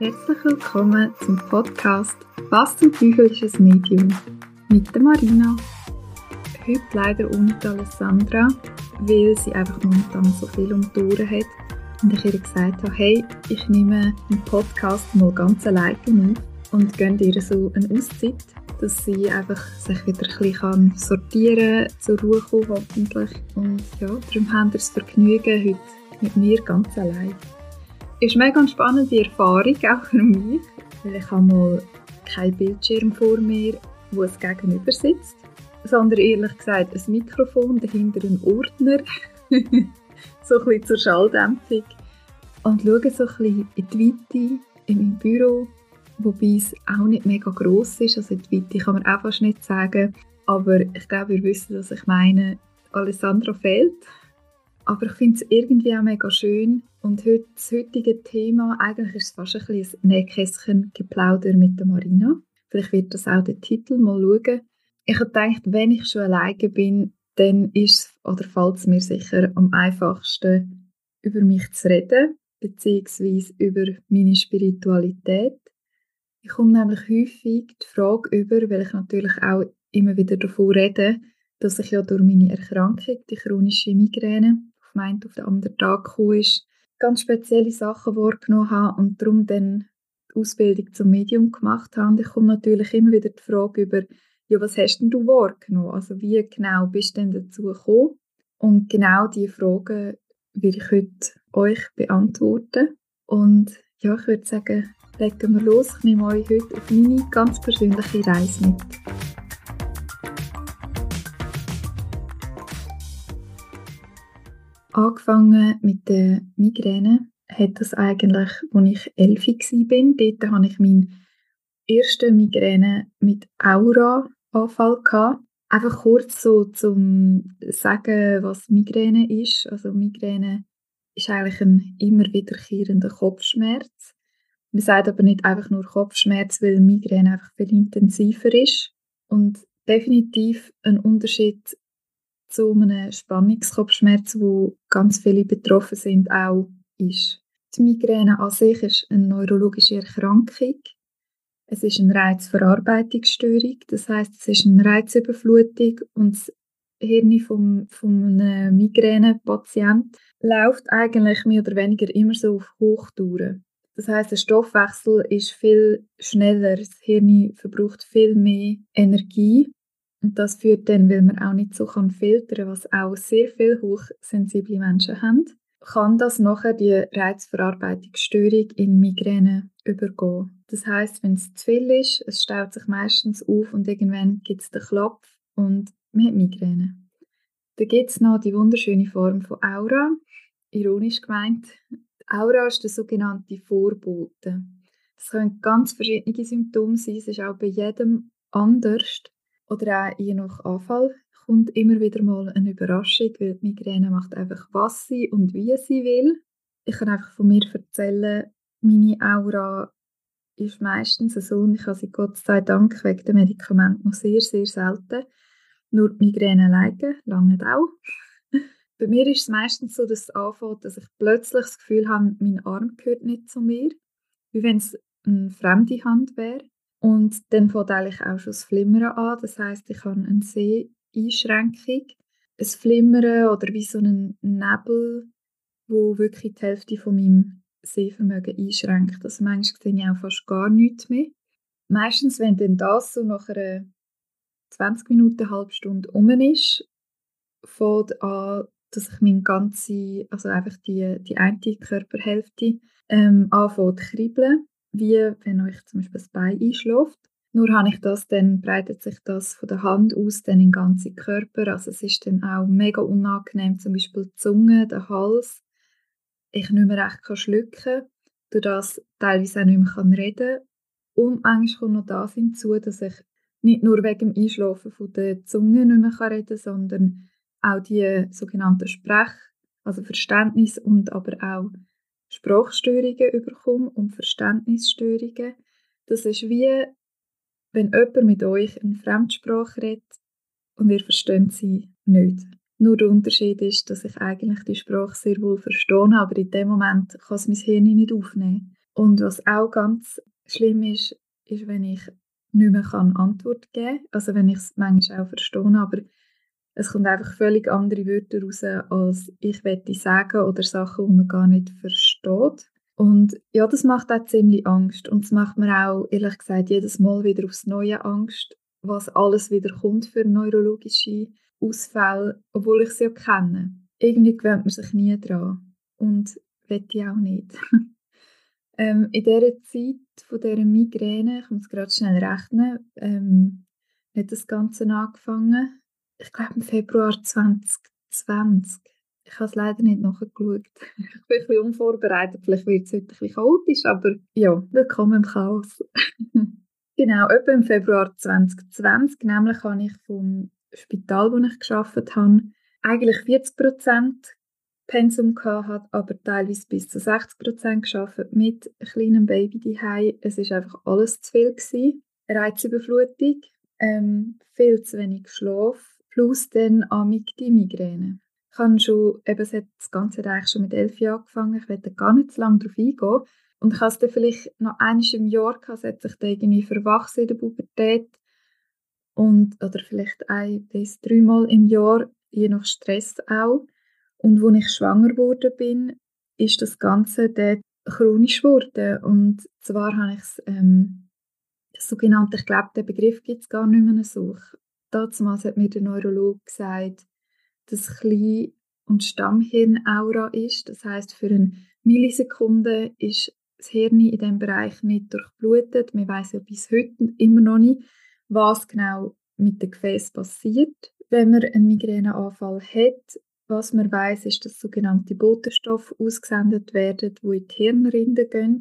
Herzlich willkommen zum Podcast Was zum Teufel ist ein Medium? mit der Marina. Heute leider ohne Alessandra, weil sie einfach momentan so viel um die Ohren hat und ich ihr gesagt habe, hey, ich nehme den Podcast mal ganz alleine auf und gönne ihr so eine Auszeit, dass sie einfach sich wieder ein bisschen sortieren kann, zur Ruhe kommen hoffentlich. Und ja, darum haben wir das Vergnügen heute mit mir ganz allein. Ist eine mega spannende Erfahrung, auch für mich, weil ich habe mal keinen Bildschirm vor mir, wo es gegenüber sitzt, sondern ehrlich gesagt ein Mikrofon, dahinter ein Ordner, so ein bisschen zur Schalldämpfung. Und schaue so ein bisschen in die Weite in meinem Büro, wobei es auch nicht mega gross ist, also die Weite kann man auch fast nicht sagen, aber ich glaube, ihr wisst, was ich meine. Alessandra fehlt, aber ich finde es irgendwie auch mega schön und heute, das heutige Thema, eigentlich ist es fast ein bisschen ein Nähkästchen-Geplauder mit der Marina. Vielleicht wird das auch der Titel mal schauen. Ich habe gedacht, wenn ich schon alleine bin, dann ist oder fällt es mir sicher am einfachsten, über mich zu reden, beziehungsweise über meine Spiritualität. Ich komme nämlich häufig die Frage über, weil ich natürlich auch immer wieder davon rede, dass ich ja durch meine Erkrankung, die chronische Migräne, meinen auf den anderen Tag gekommen ist, ganz spezielle Sachen wahrgenommen habe und darum dann die Ausbildung zum Medium gemacht habe. Und ich komme natürlich immer wieder die Frage über, ja, was hast denn du wahrgenommen? Also wie genau bist du denn dazu gekommen? Und genau diese Fragen will ich heute euch beantworten. Und ja, ich würde sagen, legen wir los. Ich nehme euch heute auf meine ganz persönliche Reise mit. Angefangen mit der Migräne hat das eigentlich, als ich elf war. Dort hatte ich meinen ersten Migräne mit Aura-Anfall. Einfach kurz so zum sagen, was Migräne ist. Also Migräne ist eigentlich ein immer wiederkehrender Kopfschmerz. Man sagt aber nicht einfach nur Kopfschmerz, weil Migräne einfach viel intensiver ist. Und definitiv ein Unterschied zu einem Spannungskopfschmerz, wo ganz viele betroffen sind, auch ist. Die Migräne an sich ist eine neurologische Erkrankung. Es ist eine Reizverarbeitungsstörung, das heißt, es ist eine Reizüberflutung und das Hirn vom, einem Migränepatient läuft eigentlich mehr oder weniger immer so auf Hochtouren. Das heißt, der Stoffwechsel ist viel schneller, das Hirn verbraucht viel mehr Energie und das führt dann, weil man auch nicht so kann filtern, was auch sehr viele hochsensible Menschen haben, kann das nachher die Reizverarbeitungsstörung in Migräne übergehen. Das heißt, wenn es zu viel ist, es staut sich meistens auf und irgendwann gibt es den Klopf und man hat Migräne. Dann gibt es noch die wunderschöne Form von Aura, ironisch gemeint. Aura ist der sogenannte Vorbote. Es können ganz verschiedene Symptome sein, es ist auch bei jedem anders. Oder auch je nach Anfall kommt immer wieder mal eine Überraschung, weil die Migräne macht einfach, was sie und wie sie will. Ich kann einfach von mir erzählen, meine Aura ist meistens so und ich habe sie Gott sei Dank wegen dem Medikament noch sehr, sehr selten. Nur die Migräne alleine, lange auch. Bei mir ist es meistens so, dass es anfängt, dass ich plötzlich das Gefühl habe, mein Arm gehört nicht zu mir, wie wenn es eine fremde Hand wäre. Und dann fängt eigentlich auch schon das Flimmern an. Das heißt, ich habe eine Seheinschränkung, ein Flimmern oder wie so einen Nebel, wo wirklich die Hälfte von meinem Sehvermögen einschränkt. Also manchmal sehe ich auch fast gar nichts mehr. Meistens, wenn dann das so nach einer 20 Minuten, eine halbe Stunde um ist, fängt an, dass ich meine ganze, also einfach die, die eine Körperhälfte ähm, anfängt zu kribbeln wie wenn euch zum Beispiel das Bein einschläft. Nur habe ich das, dann breitet sich das von der Hand aus dann in den ganzen Körper. Also es ist dann auch mega unangenehm, zum Beispiel die Zunge, der Hals. Ich nicht mehr recht kann schlucken, durch das teilweise auch nicht mehr kann reden Und manchmal kommt noch das hinzu, dass ich nicht nur wegen dem Einschlafen von der Zunge nicht mehr reden kann, sondern auch die sogenannten Sprech-, also Verständnis und aber auch Sprachstörungen überkomme und Verständnisstörungen. Das ist wie, wenn jemand mit euch in Fremdsprache redet und ihr versteht sie nicht. Nur der Unterschied ist, dass ich eigentlich die Sprache sehr wohl verstehe, aber in dem Moment kann es mein Hirn nicht aufnehmen. Und was auch ganz schlimm ist, ist, wenn ich nicht mehr kann Antwort geben kann. Also wenn ich es manchmal auch verstehe, aber es kommt einfach völlig andere Wörter raus, als ich wette sagen oder Sachen, die man gar nicht versteht. Und ja, das macht auch ziemlich Angst. Und es macht mir auch, ehrlich gesagt, jedes Mal wieder aufs Neue Angst, was alles wieder kommt für neurologische Ausfälle, obwohl ich sie ja kenne. Irgendwie gewöhnt man sich nie dran. Und wette ich auch nicht. ähm, in dieser Zeit von dieser Migräne, ich muss gerade schnell rechnen, ähm, hat das Ganze angefangen. Ich glaube im Februar 2020. Ich habe es leider nicht nachgeschaut. ich bin ein bisschen unvorbereitet. Vielleicht wird es heute ein bisschen chaotisch, aber ja, willkommen im Chaos. genau, etwa im Februar 2020, nämlich habe ich vom Spital, wo ich geschafft habe, eigentlich 40 Prozent Pensum gehabt, aber teilweise bis zu 60 Prozent geschafft mit kleinem Baby daheim. Es ist einfach alles zu viel gewesen. Reizüberflutung, ähm, viel zu wenig Schlaf, plus dann amig die Migräne. Ich habe schon, eben, es hat das Ganze eigentlich schon mit elf Jahren angefangen. Ich werde gar nicht zu lange darauf eingehen. Und ich habe es dann vielleicht noch eines im Jahr gehabt, es hat sich dann irgendwie verwachsen in der Pubertät. Und, oder vielleicht ein bis dreimal im Jahr, je nach Stress auch. Und als ich schwanger geworden bin, ist das Ganze dort chronisch geworden. Und zwar habe ich es, ähm, das sogenannte, ich glaube, den Begriff gibt es gar nicht mehr so. Damals hat mir der Neurologe gesagt, dass Klein- und Stammhirnaura ist. Das heißt, für eine Millisekunde ist das Hirn in diesem Bereich nicht durchblutet. Wir wissen ja bis heute immer noch nicht, was genau mit dem Gefäß passiert. Wenn man einen Migräneanfall hat, was man weiß, ist, dass sogenannte Botenstoffe ausgesendet werden, die in die Hirnrinde gehen.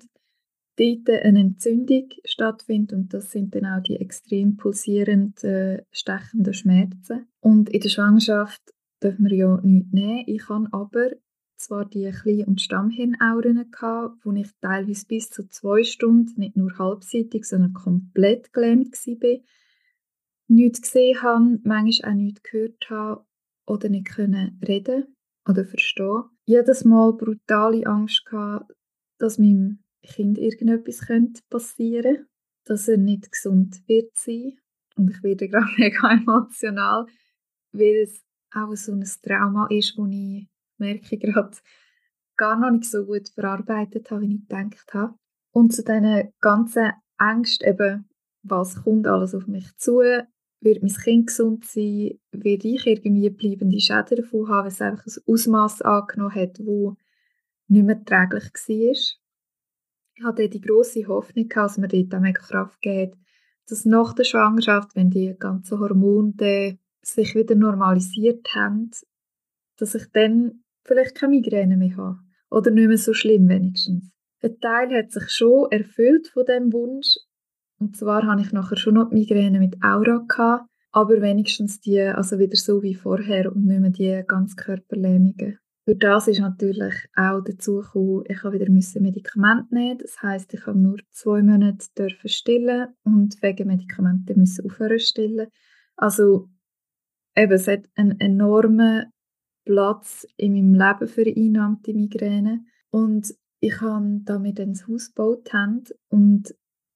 Dort eine Entzündung stattfindet und das sind dann auch die extrem pulsierenden, stechenden Schmerzen. Und in der Schwangerschaft dürfen wir ja nichts nehmen. Ich habe aber zwar die Klein- und Stammhirnauren gehabt, wo ich teilweise bis zu zwei Stunden, nicht nur halbseitig, sondern komplett gelähmt war. Nichts gesehen habe, manchmal auch nichts gehört habe oder nicht können reden oder verstehen. Jedes Mal brutale Angst gehabt, dass meinem Kind irgendetwas passieren könnte, dass er nicht gesund wird sein. Und ich werde gerade mega emotional, weil es auch so ein Trauma ist, das ich merke gerade gar noch nicht so gut verarbeitet habe, wie ich gedacht habe. Und zu diesen ganzen Ängsten eben, was kommt alles auf mich zu, wird mein Kind gesund sein, werde ich irgendwie bleibende Schäden davon haben, weil es einfach ein Ausmaß angenommen hat, wo nicht mehr träglich war. Ich hatte die grosse Hoffnung, dass mir dort auch Kraft gibt, dass nach der Schwangerschaft, wenn die ganzen Hormone sich wieder normalisiert haben, dass ich dann vielleicht keine Migräne mehr habe. Oder nicht mehr so schlimm wenigstens. Ein Teil hat sich schon erfüllt von dem Wunsch, und zwar hatte ich nachher schon noch Migräne mit Aura, gehabt, aber wenigstens die, also wieder so wie vorher und nicht mehr die Ganzkörperlähmungen. Durch das ist natürlich auch dazu gekommen, ich habe wieder Medikamente nehmen. Das heißt, ich habe nur zwei Monate dürfen stillen und wegen Medikamenten müssen aufhören stillen. Also eben, es hat einen enormen Platz in meinem Leben für einnahmte Migräne. Und ich habe damit ein Haus gebaut und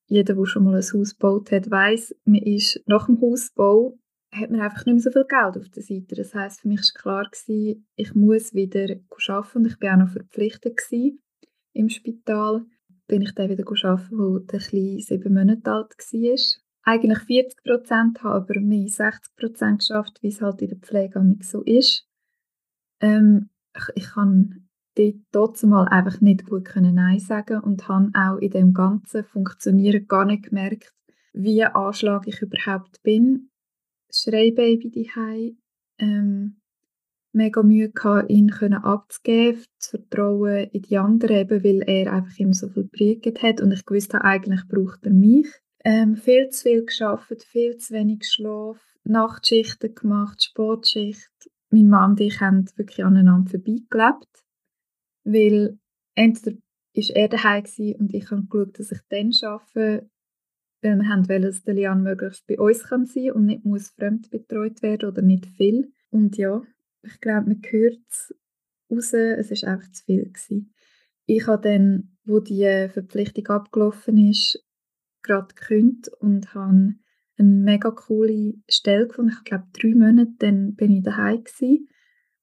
jeder, der schon mal ein Haus gebaut hat, weiß, man ist nach dem Hausbau hat man einfach nicht mehr so viel Geld auf der Seite. Das heißt, für mich war klar gewesen, ich muss wieder arbeiten und ich war auch noch verpflichtet gewesen im Spital. Bin ich dann wieder arbeiten, wo der Kleine sieben Monate alt war. Eigentlich 40 Prozent, habe aber mehr 60 Prozent geschafft, wie es halt in der Pflege so ist. Ähm, ich, ich kann dort mal einfach nicht gut können Nein sagen und habe auch in dem ganzen Funktionieren gar nicht gemerkt, wie Anschlag ich überhaupt bin. Schreibaby die ähm, mega Mühe gehabt, ihn können abzugeben, zu vertrauen in die anderen, eben, weil er einfach immer so viel gepredigt hat und ich wusste, eigentlich braucht er mich. Ähm, viel zu viel geschafft, viel zu wenig Schlaf, Nachtschichten gemacht, Sportschicht. Mein Mann und ich haben wirklich aneinander vorbeigelebt. Weil entweder war er daheim und ich habe geschaut, dass ich dann arbeite, weil wir haben wollen, dass der Lian möglichst bei uns kann sein und nicht muss fremd betreut werden oder nicht viel. Und ja, ich glaube, man hört es raus, es war einfach zu viel. Gewesen. Ich habe dann, wo die Verpflichtung abgelaufen ist, gerade gekündigt und habe eine mega coole Stelle gefunden. Ich glaube, drei Monate, dann bin ich daheim gewesen.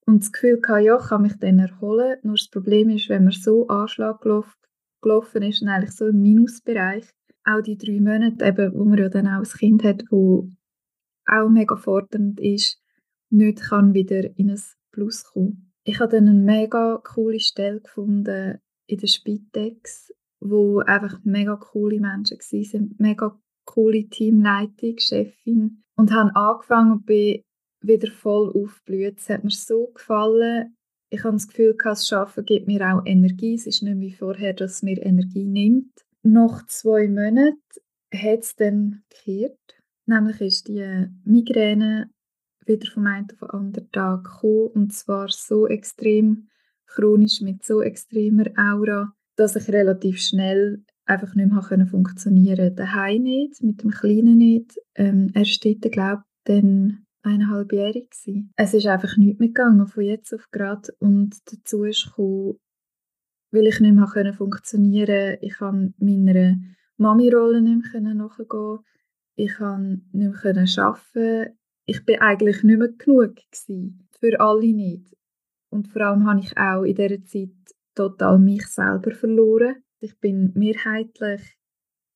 Und das Gefühl hatte, ja, ich kann mich dann erholen. Nur das Problem ist, wenn man so Anschlag gelaufen ist und eigentlich so im Minusbereich, auch die drei Monate, eben, wo man ja dann auch ein Kind hat, wo auch mega fordernd ist, nicht kann wieder in ein Plus kommen. Ich habe dann eine mega coole Stelle gefunden in der Spitex, wo einfach mega coole Menschen waren, mega coole Teamleitung, Chefin und haben angefangen und bin wieder voll aufblüht. Es hat mir so gefallen. Ich habe das Gefühl, das Arbeiten gibt mir auch Energie. Es ist nicht wie vorher, dass es mir Energie nimmt. Nach zwei Monaten hat es dann gekehrt. Nämlich ist die Migräne wieder vom einen auf den anderen Tag gekommen. Und zwar so extrem chronisch, mit so extremer Aura, dass ich relativ schnell einfach nicht mehr funktionieren konnte. Daheim nicht, mit dem Kleinen nicht. Ähm, er steht, glaube ich, dann eineinhalbjährig gewesen. Es ist einfach nicht mehr gegangen, von jetzt auf gerade. Und dazu ist gekommen, weil ich nicht mehr funktionieren konnte. Ich kann meiner Mami-Rolle nicht mehr nachgehen. Ich kann nicht mehr arbeiten. Ich bin eigentlich nicht mehr genug. Für alle nicht. Und vor allem habe ich auch in dieser Zeit total mich selber verloren. Ich bin mehrheitlich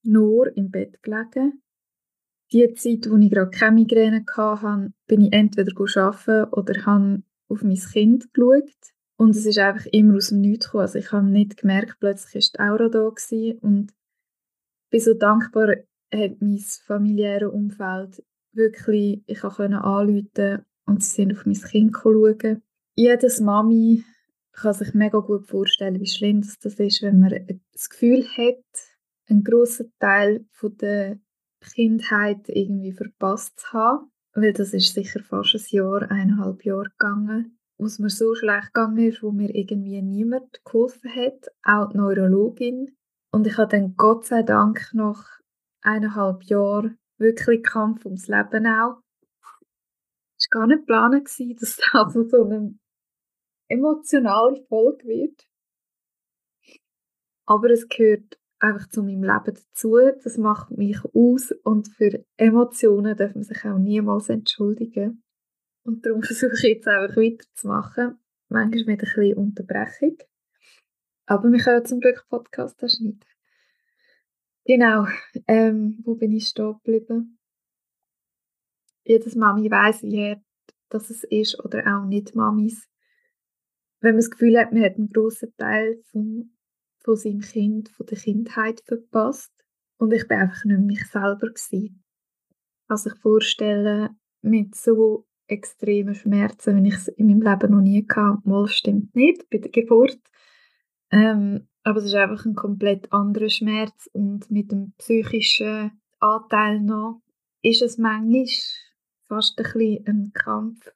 nur im Bett gelegen die Zeit, wo ich gerade keine Migräne hatte, bin ich entweder arbeiten oder habe auf mein Kind geschaut. Und es ist einfach immer aus dem Nichts gekommen. Also ich habe nicht gemerkt, plötzlich war die Aura da gewesen und bin so dankbar, hat mein familiäres Umfeld wirklich, ich konnte anrufen und sie sind auf mein Kind schauen. Jedes Mami kann sich mega gut vorstellen, wie schlimm das ist, wenn man das Gefühl hat, einen grossen Teil der Kindheit irgendwie verpasst zu haben, weil das ist sicher fast ein Jahr, eineinhalb Jahre gegangen, wo es mir so schlecht gegangen ist, wo mir irgendwie niemand geholfen hat, auch die Neurologin. Und ich habe dann Gott sei Dank nach eineinhalb Jahren wirklich Kampf ums Leben auch. Es war gar nicht geplant, dass das also so eine emotionale Folge wird. Aber es gehört einfach zu meinem Leben dazu. Das macht mich aus und für Emotionen darf man sich auch niemals entschuldigen. Und darum versuche ich jetzt einfach weiterzumachen. Manchmal mit ein bisschen Unterbrechung. Aber wir können zum Glück Podcast schneiden. Genau. Ähm, wo bin ich stehen geblieben? Jedes Mami weiß, wie hart das ist oder auch nicht Mamis. Wenn man das Gefühl hat, man hat einen grossen Teil vom von seinem Kind, von der Kindheit verpasst. Und ich bin einfach nicht mich selber gewesen. Also ich vorstelle, mit so extremen Schmerzen, wie ich es in meinem Leben noch nie hatte, mal stimmt nicht bei der Geburt. Ähm, aber es ist einfach ein komplett anderer Schmerz und mit dem psychischen Anteil noch ist es manchmal fast ein bisschen ein Kampf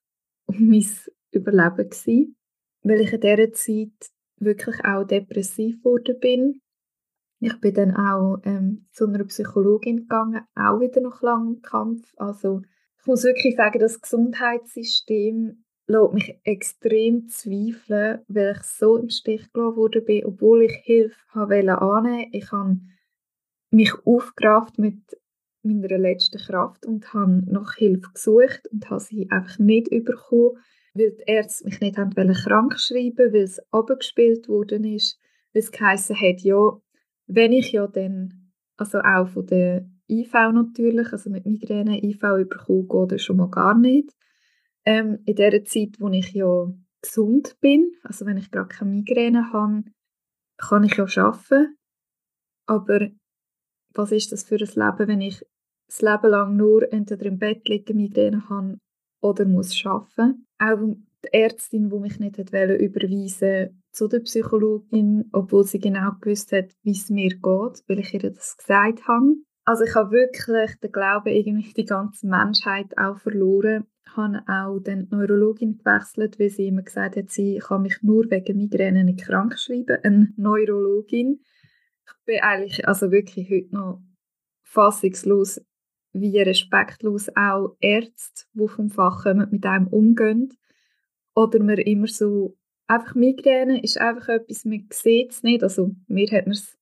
um mein Überleben gewesen, weil ich in dieser Zeit wirklich auch depressiv geworden bin. Ich bin dann auch ähm, zu einer Psychologin gegangen, auch wieder nach langem Kampf. Also ich muss wirklich sagen, das Gesundheitssystem lässt mich extrem zweifeln, weil ich so im Stich gelassen bin, obwohl ich Hilfe habe annehmen. Ich habe mich aufgerafft mit meiner letzten Kraft und habe nach Hilfe gesucht und habe sie einfach nicht bekommen weil die Ärzte mich nicht haben krank schreiben weil es abgespielt worden ist, weil es geheißen hat, ja, wenn ich ja dann, also auch von der IV natürlich, also mit Migräne IV überkomme, geht das schon mal gar nicht. Ähm, in der Zeit, wo ich ja gesund bin, also wenn ich gerade keine Migräne habe, kann ich ja arbeiten. Aber was ist das für ein Leben, wenn ich das Leben lang nur entweder im Bett liegen, Migräne habe oder muss arbeiten. Auch die Ärztin, die mich nicht überweisen zu der Psychologin, obwohl sie genau gewusst hat, wie es mir geht, weil ich ihr das gesagt habe. Also ich habe wirklich den Glauben irgendwie die ganze Menschheit auch verloren. Ich habe auch die Neurologin gewechselt, weil sie immer gesagt hat, sie kann mich nur wegen Migräne nicht krank schreiben. Eine Neurologin. Ich bin eigentlich also wirklich heute noch fassungslos, wie respektlos auch Ärzte, die vom Fach kommen, mit einem umgehen. Oder man immer so einfach Migräne ist einfach etwas, man sieht es nicht. Also mir hat man es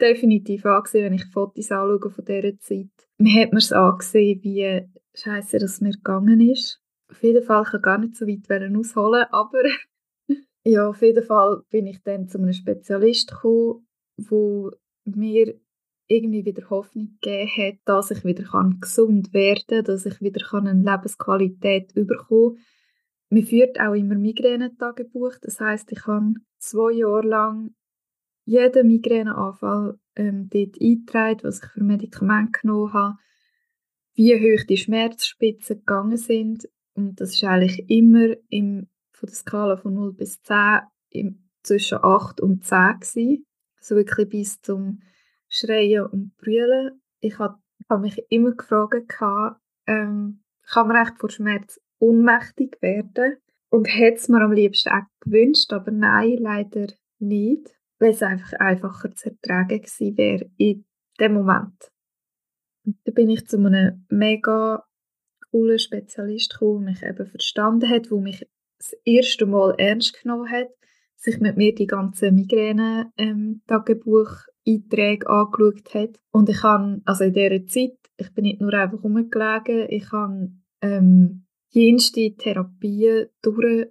definitiv angesehen, wenn ich Fotos anschaue von dieser Zeit. Mir hat man es angesehen, wie scheiße das mir gegangen ist. Auf jeden Fall kann ich gar nicht so weit ausholen, aber ja, auf jeden Fall bin ich dann zu einem Spezialist gekommen, wo mir irgendwie wieder Hoffnung gegeben hat, dass ich wieder gesund werden kann, dass ich wieder eine Lebensqualität bekommen kann. Man führt auch immer Migränetagebuch, das heißt, ich habe zwei Jahre lang jeden Migräneanfall ähm, dort eingetragen, was ich für Medikamente genommen habe, wie hoch die Schmerzspitzen gegangen sind. Und das ist eigentlich immer im, von der Skala von 0 bis 10 im, zwischen 8 und 10 gewesen. Also wirklich bis zum Schreien und Brüllen. Ich habe hab mich immer gefragt, ähm, kann man echt vor Schmerz ohnmächtig werden? Und hätte es mir am liebsten auch gewünscht, aber nein, leider nicht weil es einfach einfacher zu ertragen gewesen wäre in dem Moment. Und da bin ich zu einem mega coolen Spezialist gekommen, der mich eben verstanden hat, wo mich das erste Mal ernst genommen hat, sich mit mir die ganzen Migräne-Tagebuch-Einträge ähm, angeschaut hat. Und ich habe, also in dieser Zeit, ich bin nicht nur einfach rumgelegen, ich habe ähm, jenste Therapien durch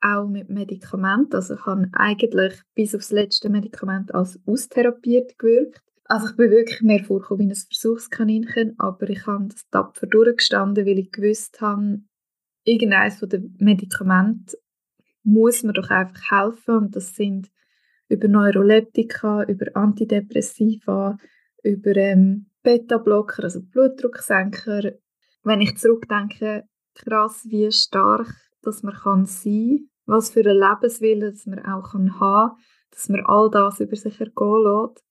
auch mit Medikamenten. Also ich habe eigentlich bis aufs letzte Medikament als austherapiert gewirkt. Also ich bin wirklich mehr vorgekommen wie ein Versuchskaninchen, aber ich habe das tapfer durchgestanden, weil ich gewusst habe, irgendeines von den Medikamenten muss mir doch einfach helfen und das sind über Neuroleptika, über Antidepressiva, über ähm, Beta-Blocker, also Blutdrucksenker. Wenn ich zurückdenke, krass, wie stark dass man kann sein kann, was für ein Lebenswille dass man auch haben kann, dass man all das über sich ergehen lässt.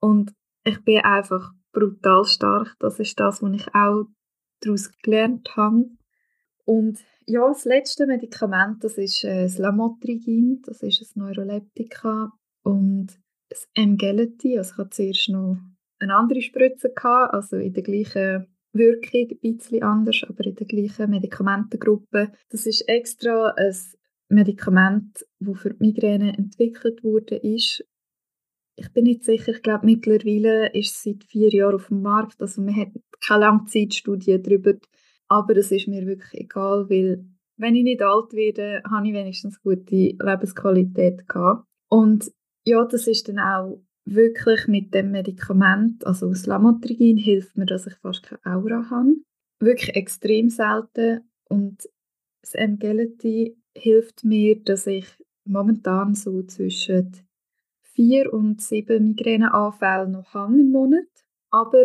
Und ich bin einfach brutal stark. Das ist das, was ich auch daraus gelernt habe. Und ja, das letzte Medikament, das ist äh, das Lamotrigin, das ist ein Neuroleptika und das Emgality, also ich hatte zuerst noch eine andere Spritze, also in der gleichen Wirkung ein bisschen anders, aber in der gleichen Medikamentengruppe. Das ist extra ein Medikament, das für die Migräne entwickelt wurde. Ich bin nicht sicher, ich glaube mittlerweile ist es seit vier Jahren auf dem Markt, also man hat keine Langzeitstudie darüber, aber das ist mir wirklich egal, weil wenn ich nicht alt werde, habe ich wenigstens gute Lebensqualität gehabt. Und ja, das ist dann auch wirklich mit dem Medikament, also das Lamotrigin, hilft mir, dass ich fast keine Aura habe. Wirklich extrem selten. Und das Emgality hilft mir, dass ich momentan so zwischen vier und sieben Migräneanfälle noch habe im Monat. Aber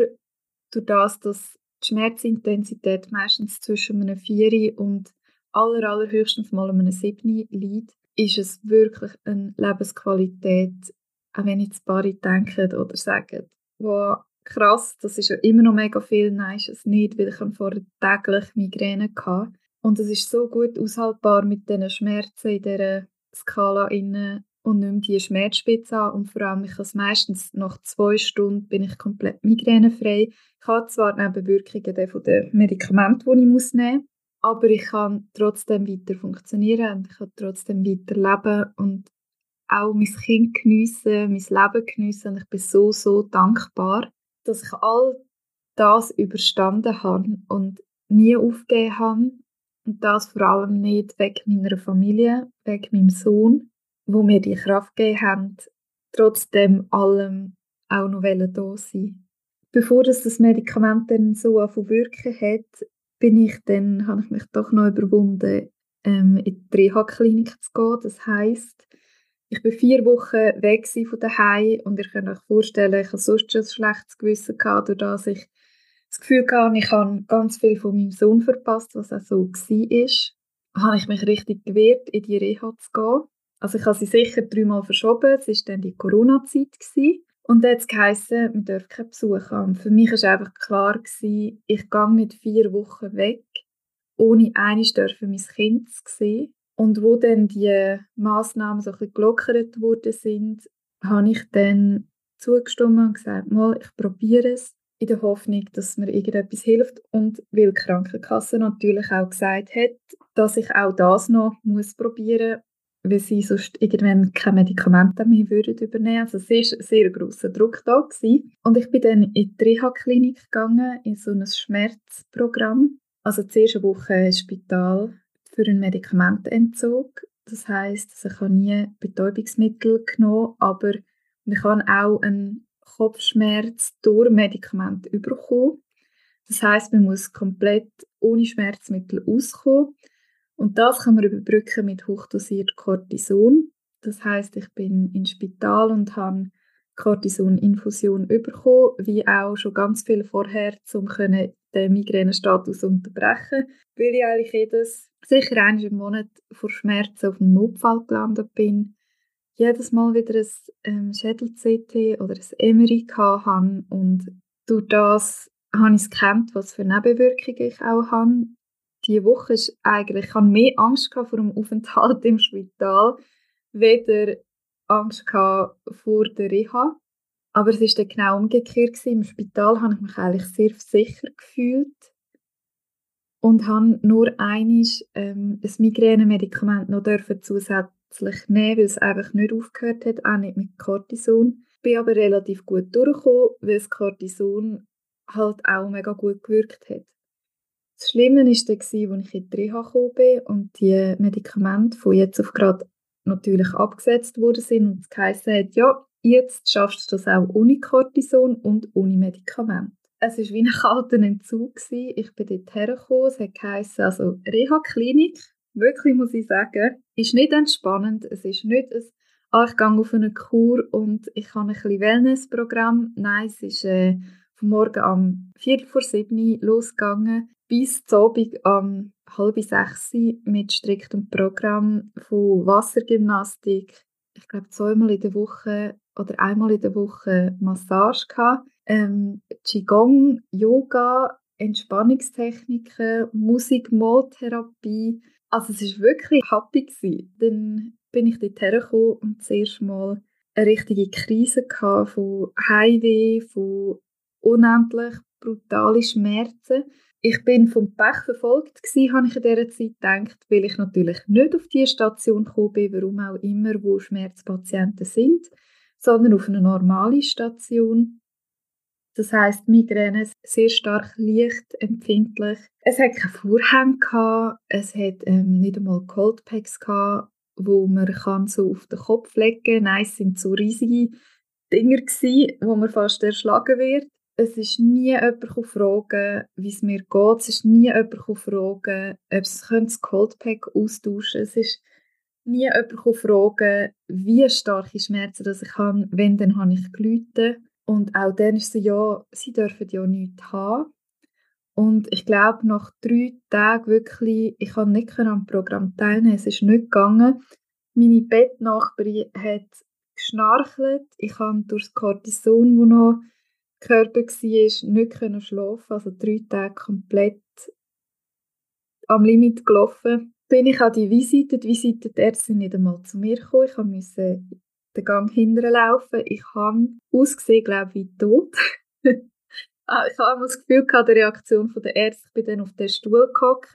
durch das, dass die Schmerzintensität meistens zwischen einem 4 und aller, allerhöchstens mal einem 7 liegt, ist es wirklich eine Lebensqualität, auch wenn jetzt Paare denken oder sagen, wow, krass, das ist ja immer noch mega viel, nein, ist es nicht, weil ich vorher täglich Migräne hatte. Und es ist so gut aushaltbar mit diesen Schmerzen in dieser Skala innen und mehr die Schmerzspitze an. Und vor allem, ich kann meistens nach zwei Stunden bin ich komplett migränefrei. Ich habe zwar Nebenwirkungen von den Medikamenten, die ich muss nehmen muss, aber ich kann trotzdem weiter funktionieren und ich kann trotzdem weiter leben und auch mein Kind geniessen, mein Leben geniessen. Und ich bin so, so dankbar, dass ich all das überstanden habe und nie aufgegeben habe. Und das vor allem nicht wegen meiner Familie, wegen meinem Sohn, wo mir die Kraft gegeben haben, trotzdem allem auch noch da sein Bevor das, das Medikament dann so anfangen wirken hat, bin ich dann, habe ich mich doch noch überwunden, ähm, in die Reha-Klinik zu gehen. Das heisst, ich war vier Wochen weg von daheim und ihr könnt euch vorstellen, ich hatte sonst schon ein schlechtes Gewissen gehabt, durch das ich das Gefühl hatte, ich habe ganz viel von meinem Sohn verpasst, was auch so war. Habe ich mich richtig gewehrt, in die Reha zu gehen. Also ich habe sie sicher dreimal verschoben, es war dann die Corona-Zeit. Und dann hat es geheißen, wir dürfen keinen Besuch haben. Für mich war einfach klar, gewesen, ich gehe nicht vier Wochen weg, ohne eines dürfen mein Kind zu sehen. Und wo dann die Massnahmen so ein gelockert worden sind, habe ich dann zugestimmt und gesagt, mal, ich probiere es in der Hoffnung, dass mir irgendetwas hilft und weil die Krankenkasse natürlich auch gesagt hat, dass ich auch das noch muss probieren weil sie sonst irgendwann keine Medikamente mehr würden übernehmen Also es war ein sehr grosser Druck da. Gewesen. Und ich bin dann in die Reha-Klinik gegangen, in so ein Schmerzprogramm. Also die erste Woche ins Spital für einen Medikamentenentzug. Das heisst, also ich habe nie Betäubungsmittel genommen, aber ich habe auch einen Kopfschmerz durch Medikamente bekommen. Das heißt, man muss komplett ohne Schmerzmittel auskommen. Und das kann man überbrücken mit hochdosiert Cortison. Das heißt, ich bin ins Spital und habe Cortison-Infusion bekommen, wie auch schon ganz viel vorher, um den Migränestatus unterbrechen, weil ich eigentlich jedes, sicher einmal im Monat vor Schmerzen auf dem Notfall gelandet bin, jedes Mal wieder ein ähm, Schädel-CT oder ein MRI hatte und durch das habe ich es gekannt, was für Nebenwirkungen ich auch habe. Diese Woche ist eigentlich, ich hatte mehr Angst vor dem Aufenthalt im Spital, weder Angst vor der Reha. Aber es war dann genau umgekehrt. Im Spital habe ich mich eigentlich sehr sicher gefühlt und habe nur einiges ähm, ein Migränemedikament noch dürfen zusätzlich nehmen, weil es einfach nicht aufgehört hat, auch nicht mit Cortison. Ich bin aber relativ gut durchgekommen, weil das Cortison halt auch mega gut gewirkt hat. Das Schlimme war dann, als ich in die Reha bin und die Medikamente von jetzt auf gerade natürlich abgesetzt worden sind und es geheißen hat, ja, jetzt schaffst du das auch ohne Cortison und ohne Medikament. Es war wie ein kalter Entzug. Ich bin dort hergekommen, es geheißen, also Reha-Klinik, wirklich muss ich sagen, ist nicht entspannend, es ist nicht ein ah, ich gehe auf eine Kur und ich habe ein bisschen Wellnessprogramm. Nein, es ist äh, von morgen um Viertel vor sieben losgegangen bis zum Abend um halb sechs mit striktem Programm von Wassergymnastik. Ich glaube zweimal in der Woche oder einmal in der Woche Massage gehabt. Ähm, Qigong, Yoga, Entspannungstechniken, Musik, Maltherapie. Also es war wirklich happy. Gewesen. Dann bin ich dort hergekommen und zuerst mal eine richtige Krise gehabt von Heimweh, von unendlich brutale Schmerzen. Ich bin vom Pech verfolgt gewesen, habe ich in dieser Zeit gedacht, weil ich natürlich nicht auf die Station gekommen bin, warum auch immer, wo Schmerzpatienten sind, sondern auf eine normale Station. Das heißt, Migräne sehr stark lichtempfindlich. Es hat keine Vorhänge gehabt, es hat ähm, nicht einmal Coldpacks gehabt, wo man kann so auf den Kopf legen. kann. Nein, es sind so riesige Dinger gewesen, wo man fast erschlagen wird es ist nie jemand fragen, wie es mir geht. Es ist nie jemand fragen, ob sie das Coldpack austauschen können. Es ist nie jemand fragen, wie starke Schmerzen dass ich habe. Wenn, dann habe ich gelitten. Und auch dann ist so, ja, sie dürfen ja nichts haben. Und ich glaube, nach drei Tagen wirklich, ich konnte nicht am Programm teilnehmen, es ist nicht gegangen. Meine Bettnachbarin hat geschnarchelt. Ich habe durch das Cortison, das noch Körper war, nicht können schlafen also drei Tage komplett am Limit gelaufen. Bin ich an die Visite, die Visite der Ärztin nicht einmal zu mir gekommen. Ich musste den Gang hinterher laufen. Ich habe ausgesehen, glaube ich, wie tot. Ah, ich habe das Gefühl gehabt, die Reaktion der Ärzte, ich bin dann auf den Stuhl gehockt.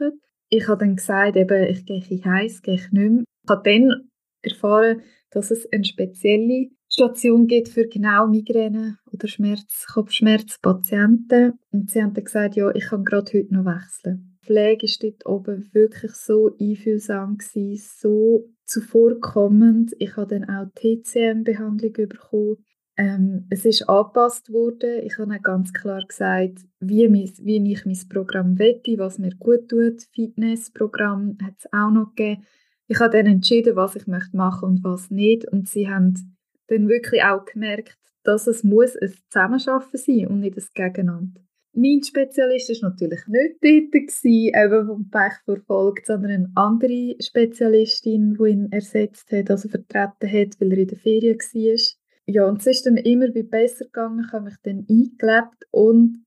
Ich habe dann gesagt, eben, ich gehe heiß, gehe ich nicht mehr. Ich habe dann erfahren, dass es eine spezielle Station gibt für genau Migräne oder Schmerz, Kopfschmerzpatienten. Und sie haben gesagt, ja, ich kann gerade heute noch wechseln. Die Pflege war dort oben wirklich so einfühlsam, gewesen, so zuvorkommend. Ich habe dann auch TCM-Behandlung bekommen. Ähm, es ist angepasst worden. Ich habe ganz klar gesagt, wie, mein, wie ich mein Programm wette, was mir gut tut. Fitnessprogramm hat es auch noch gegeben. Ich habe dann entschieden, was ich möchte machen und was nicht. Und sie haben dann wirklich auch gemerkt, dass es muss ein Zusammenarbeiten sein und nicht ein Gegeneinander. Mein Spezialist war natürlich nicht dort, gewesen, eben vom Pech verfolgt, sondern eine andere Spezialistin, die ihn ersetzt hat, also vertreten hat, weil er in der Ferien war. Ja, und es ist dann immer besser gegangen, habe mich dann eingelebt und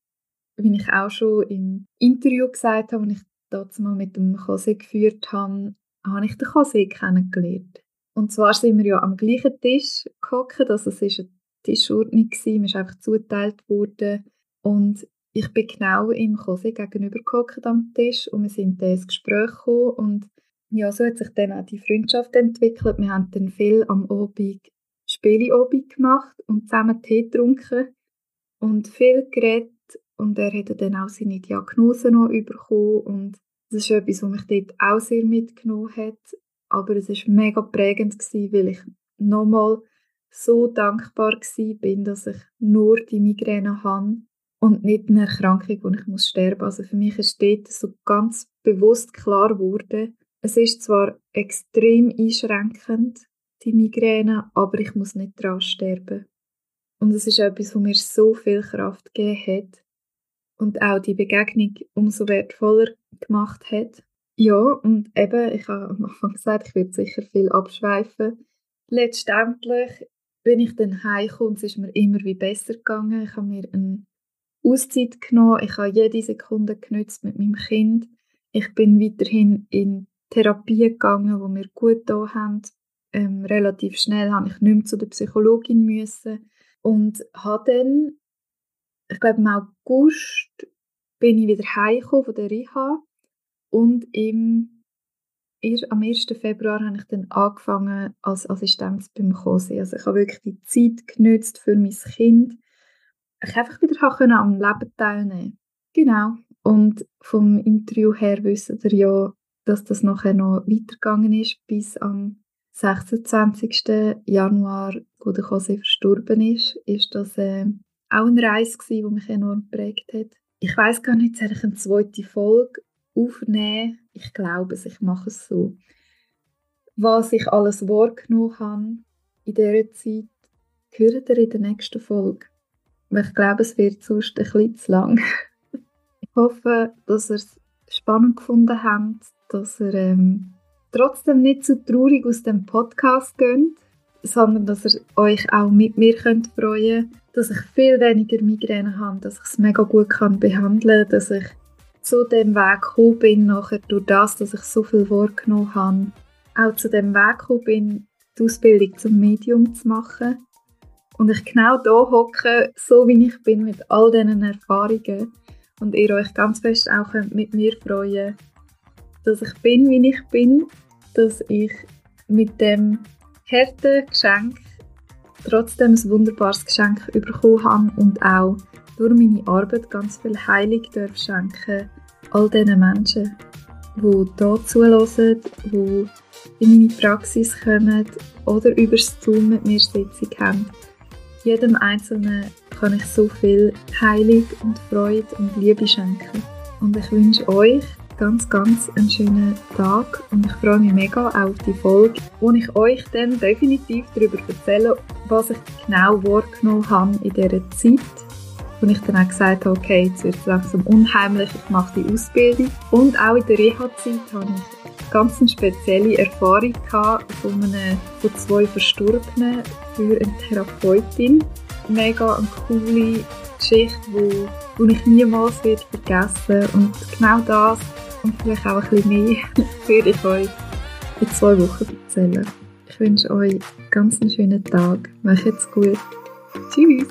wie ich auch schon im Interview gesagt habe, als ich das mal mit dem Jose geführt habe, habe ich den Jose kennengelernt. Und zwar sind wir ja am gleichen Tisch gehockt, also es war eine Tischordnung, gewesen, mir ist einfach zugeteilt worden. Und ich bin genau im Jose gegenüber gehockt am Tisch und wir sind in das Gespräch gekommen und ja, so hat sich dann auch die Freundschaft entwickelt. Wir haben dann viel am Abend Spieleabend gemacht und zusammen Tee getrunken und viel geredet. Und er hat dann auch seine Diagnose noch bekommen und das ist etwas, was mich dort auch sehr mitgenommen hat, aber es war mega prägend gewesen, weil ich nochmal so dankbar bin, dass ich nur die Migräne habe und nicht eine Erkrankung, wo ich muss sterben. Also für mich ist dort so ganz bewusst klar geworden, es ist zwar extrem einschränkend, die Migräne, aber ich muss nicht daran sterben. Und es ist etwas, was mir so viel Kraft gegeben hat und auch die Begegnung umso wertvoller gemacht hat. Ja, und eben, ich habe am Anfang gesagt, ich würde sicher viel abschweifen. Letztendlich bin ich dann heimgekommen und es ist mir immer wie besser gegangen. Ich habe mir eine Auszeit genommen, ich habe jede Sekunde genützt mit meinem Kind. Ich bin weiterhin in Therapie gegangen, wo mir gut da haben. Ähm, relativ schnell habe ich nicht mehr zu der Psychologin müssen und habe dann, ich glaube im August, bin ich wieder heimgekommen von der Reha und im, am 1. Februar habe ich dann angefangen als Assistenz beim Kosi. Also ich habe wirklich die Zeit genützt für mein Kind. Ich einfach wieder am Leben teilnehmen. Genau. Und vom Interview her wissen ihr ja, dass das nachher noch weitergegangen ist bis am 26. Januar, wo der Jose verstorben ist, ist das äh, auch eine Reise gewesen, die mich enorm geprägt hat. Ich weiß gar nicht, soll ich eine zweite Folge aufnehmen? Ich glaube es, ich mache es so. Was ich alles wahrgenommen habe in dieser Zeit, hört ihr in der nächsten Folge. ich glaube, es wird sonst ein bisschen zu lang. ich hoffe, dass ihr es spannend gefunden habt, dass ihr ähm, trotzdem nicht zu so traurig aus dem Podcast geht, sondern dass ihr euch auch mit mir könnt freuen dass ich viel weniger Migräne habe, dass ich es mega gut kann behandeln kann, dass ich zu dem Weg gekommen bin, nachher durch das, dass ich so viel wahrgenommen habe, auch zu dem Weg gekommen bin, die Ausbildung zum Medium zu machen. Und ich genau da hocke, so wie ich bin, mit all diesen Erfahrungen. Und ihr euch ganz fest auch mit mir freuen dass ich bin, wie ich bin, dass ich mit dem harten Geschenk trotzdem ein wunderbares Geschenk bekommen habe und auch durch meine Arbeit ganz viel Heilung darf all diesen Menschen, die hier zuhören, die in meine Praxis kommen oder über das Zoom mit mir Sitzung haben. Jedem Einzelnen kann ich so viel Heilung und Freude und Liebe schenken. Und ich wünsche euch ganz, ganz einen schönen Tag und ich freue mich mega auf die Folge, wo ich euch dann definitiv darüber erzähle, was ich genau wahrgenommen habe in dieser Zeit. Und ich dann auch gesagt habe, okay, jetzt wird es langsam unheimlich, ich mache die Ausbildung. Und auch in der Reha-Zeit habe ich ganz eine spezielle Erfahrung gehabt von, einem, von zwei Verstorbenen für eine Therapeutin. Mega eine coole Geschichte, die, die ich niemals wird vergessen Und genau das und vielleicht auch ein bisschen mehr werde ich euch in zwei Wochen erzählen. Ich wünsche euch ganz einen schönen Tag. Macht es gut. Tschüss.